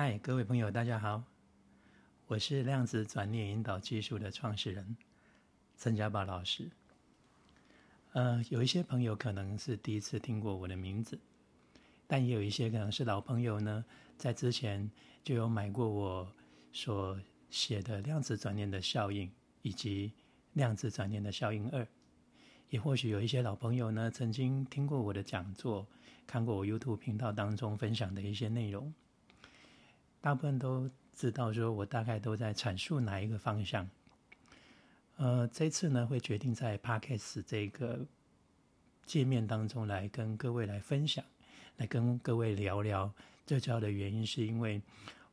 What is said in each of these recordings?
嗨，各位朋友，大家好，我是量子转念引导技术的创始人陈家宝老师。呃，有一些朋友可能是第一次听过我的名字，但也有一些可能是老朋友呢，在之前就有买过我所写的量子转念的效应以及量子转念的效应二。也或许有一些老朋友呢，曾经听过我的讲座，看过我 YouTube 频道当中分享的一些内容。大部分都知道，说我大概都在阐述哪一个方向。呃，这次呢，会决定在 Podcast 这个界面当中来跟各位来分享，来跟各位聊聊。最主要的原因是因为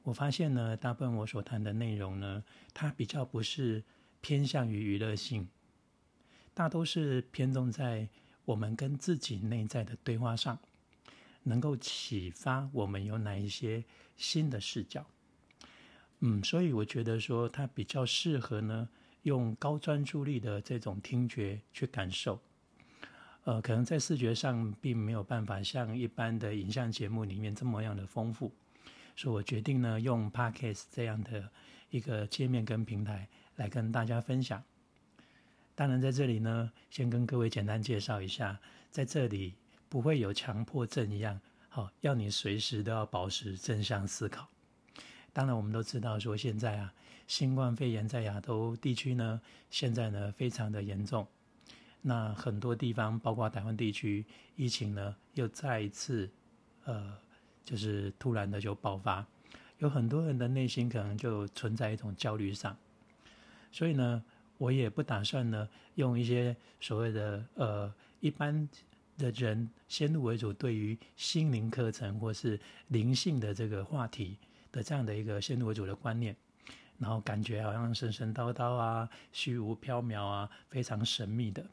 我发现呢，大部分我所谈的内容呢，它比较不是偏向于娱乐性，大都是偏重在我们跟自己内在的对话上。能够启发我们有哪一些新的视角？嗯，所以我觉得说它比较适合呢，用高专注力的这种听觉去感受。呃，可能在视觉上并没有办法像一般的影像节目里面这么样的丰富，所以我决定呢，用 Podcast 这样的一个界面跟平台来跟大家分享。当然，在这里呢，先跟各位简单介绍一下，在这里。不会有强迫症一样，好，要你随时都要保持正向思考。当然，我们都知道说现在啊，新冠肺炎在亚洲地区呢，现在呢非常的严重。那很多地方，包括台湾地区，疫情呢又再一次，呃，就是突然的就爆发，有很多人的内心可能就存在一种焦虑上。所以呢，我也不打算呢用一些所谓的呃一般。的人先入为主，对于心灵课程或是灵性的这个话题的这样的一个先入为主的观念，然后感觉好像神神叨叨啊、虚无缥缈啊、非常神秘的。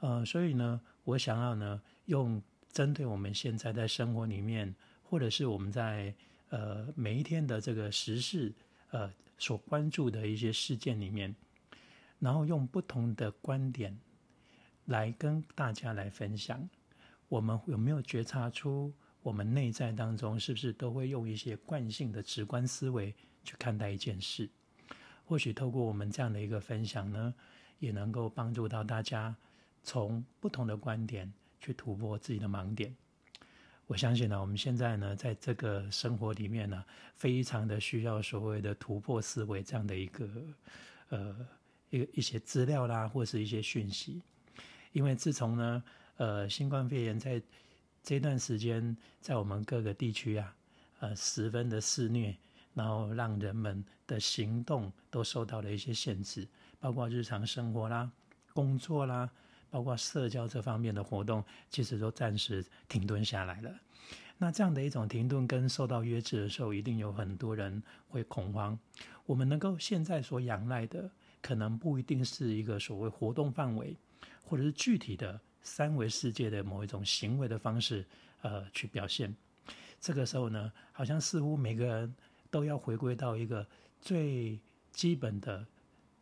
呃，所以呢，我想要呢，用针对我们现在在生活里面，或者是我们在呃每一天的这个时事呃所关注的一些事件里面，然后用不同的观点。来跟大家来分享，我们有没有觉察出我们内在当中是不是都会用一些惯性的直观思维去看待一件事？或许透过我们这样的一个分享呢，也能够帮助到大家从不同的观点去突破自己的盲点。我相信呢，我们现在呢，在这个生活里面呢，非常的需要所谓的突破思维这样的一个呃一个一些资料啦，或是一些讯息。因为自从呢，呃，新冠肺炎在这段时间在我们各个地区啊，呃，十分的肆虐，然后让人们的行动都受到了一些限制，包括日常生活啦、工作啦，包括社交这方面的活动，其实都暂时停顿下来了。那这样的一种停顿跟受到约制的时候，一定有很多人会恐慌。我们能够现在所仰赖的，可能不一定是一个所谓活动范围。或者是具体的三维世界的某一种行为的方式，呃，去表现。这个时候呢，好像似乎每个人都要回归到一个最基本的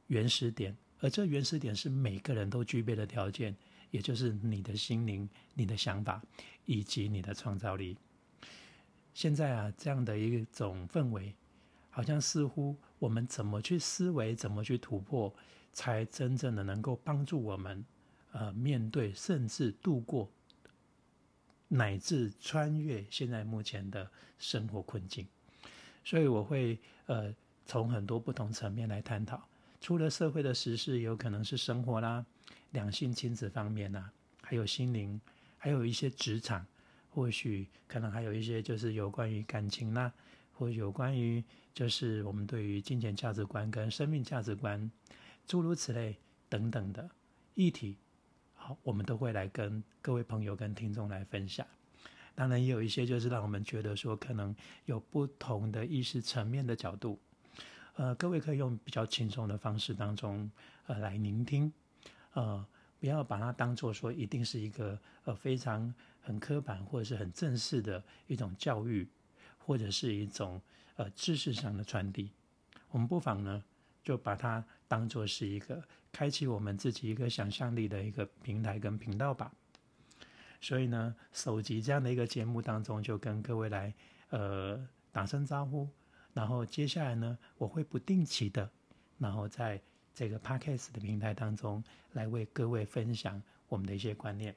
原始点，而这原始点是每个人都具备的条件，也就是你的心灵、你的想法以及你的创造力。现在啊，这样的一种氛围，好像似乎我们怎么去思维，怎么去突破，才真正的能够帮助我们。呃，面对甚至度过，乃至穿越现在目前的生活困境，所以我会呃从很多不同层面来探讨。除了社会的时事，有可能是生活啦、两性亲子方面呐，还有心灵，还有一些职场，或许可能还有一些就是有关于感情啦，或有关于就是我们对于金钱价值观跟生命价值观，诸如此类等等的议题。好，我们都会来跟各位朋友、跟听众来分享。当然，也有一些就是让我们觉得说，可能有不同的意识层面的角度。呃，各位可以用比较轻松的方式当中，呃，来聆听。呃，不要把它当做说一定是一个呃非常很刻板或者是很正式的一种教育，或者是一种呃知识上的传递。我们不妨呢。就把它当做是一个开启我们自己一个想象力的一个平台跟频道吧。所以呢，首集这样的一个节目当中，就跟各位来呃打声招呼，然后接下来呢，我会不定期的，然后在这个 podcast 的平台当中来为各位分享我们的一些观念。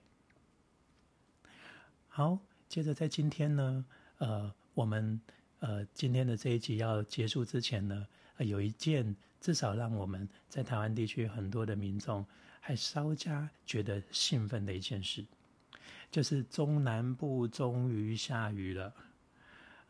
好，接着在今天呢，呃，我们呃今天的这一集要结束之前呢，有一件至少让我们在台湾地区很多的民众还稍加觉得兴奋的一件事，就是中南部终于下雨了。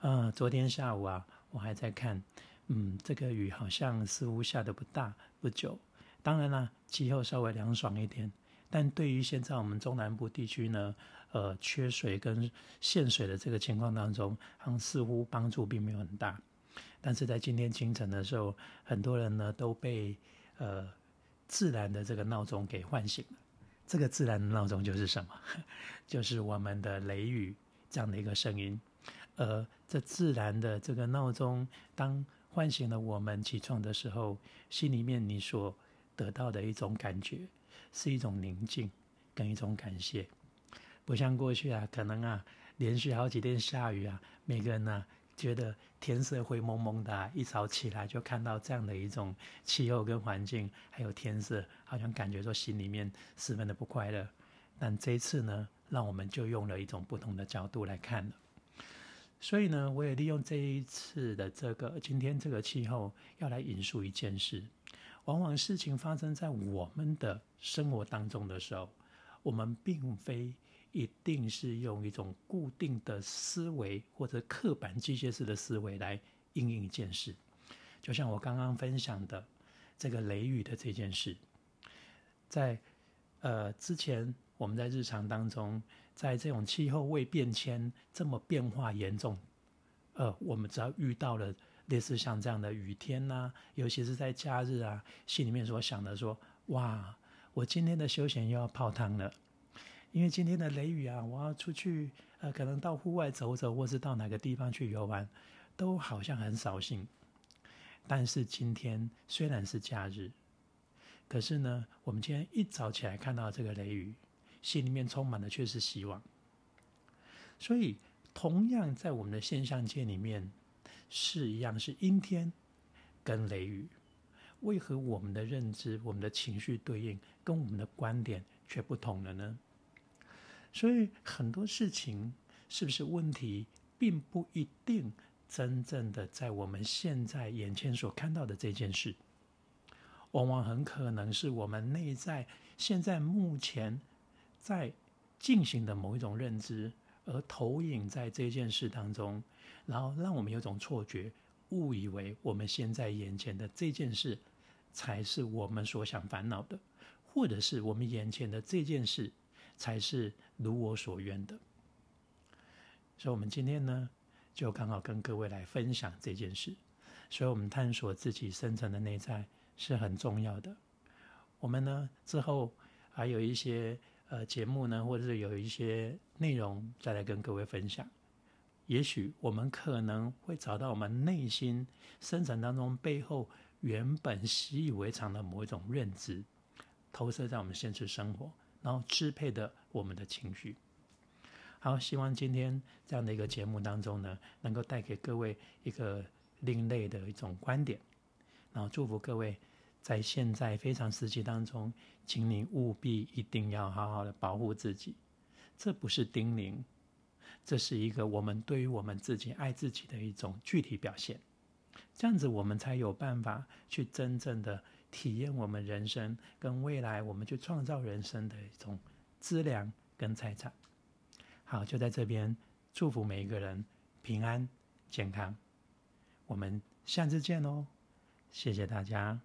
呃，昨天下午啊，我还在看，嗯，这个雨好像似乎下的不大不久。当然啦，气候稍微凉爽一点，但对于现在我们中南部地区呢，呃，缺水跟限水的这个情况当中，好像似乎帮助并没有很大。但是在今天清晨的时候，很多人呢都被呃自然的这个闹钟给唤醒了。这个自然的闹钟就是什么？就是我们的雷雨这样的一个声音。而这自然的这个闹钟，当唤醒了我们起床的时候，心里面你所得到的一种感觉，是一种宁静跟一种感谢。不像过去啊，可能啊连续好几天下雨啊，每个人呢觉得天色灰蒙蒙的，一早起来就看到这样的一种气候跟环境，还有天色，好像感觉说心里面十分的不快乐。但这一次呢，让我们就用了一种不同的角度来看了。所以呢，我也利用这一次的这个今天这个气候，要来引述一件事。往往事情发生在我们的生活当中的时候，我们并非一定是用一种固定的思维或者刻板机械式的思维来应应一件事。就像我刚刚分享的这个雷雨的这件事，在呃之前我们在日常当中。在这种气候未变迁这么变化严重，呃，我们只要遇到了类似像这样的雨天呐，尤其是在假日啊，心里面所想的说，哇，我今天的休闲又要泡汤了，因为今天的雷雨啊，我要出去，呃，可能到户外走走，或是到哪个地方去游玩，都好像很扫兴。但是今天虽然是假日，可是呢，我们今天一早起来看到这个雷雨。心里面充满的却是希望，所以同样在我们的现象界里面是一样是阴天跟雷雨，为何我们的认知、我们的情绪对应跟我们的观点却不同了呢？所以很多事情是不是问题，并不一定真正的在我们现在眼前所看到的这件事，往往很可能是我们内在现在目前。在进行的某一种认知，而投影在这件事当中，然后让我们有种错觉，误以为我们现在眼前的这件事才是我们所想烦恼的，或者是我们眼前的这件事才是如我所愿的。所以，我们今天呢，就刚好跟各位来分享这件事。所以我们探索自己深层的内在是很重要的。我们呢之后还有一些。呃，节目呢，或者是有一些内容再来跟各位分享，也许我们可能会找到我们内心深层当中背后原本习以为常的某一种认知，投射在我们现实生活，然后支配的我们的情绪。好，希望今天这样的一个节目当中呢，能够带给各位一个另类的一种观点，然后祝福各位。在现在非常时期当中，请你务必一定要好好的保护自己。这不是叮咛，这是一个我们对于我们自己爱自己的一种具体表现。这样子，我们才有办法去真正的体验我们人生跟未来，我们去创造人生的一种资粮跟财产。好，就在这边祝福每一个人平安健康。我们下次见哦，谢谢大家。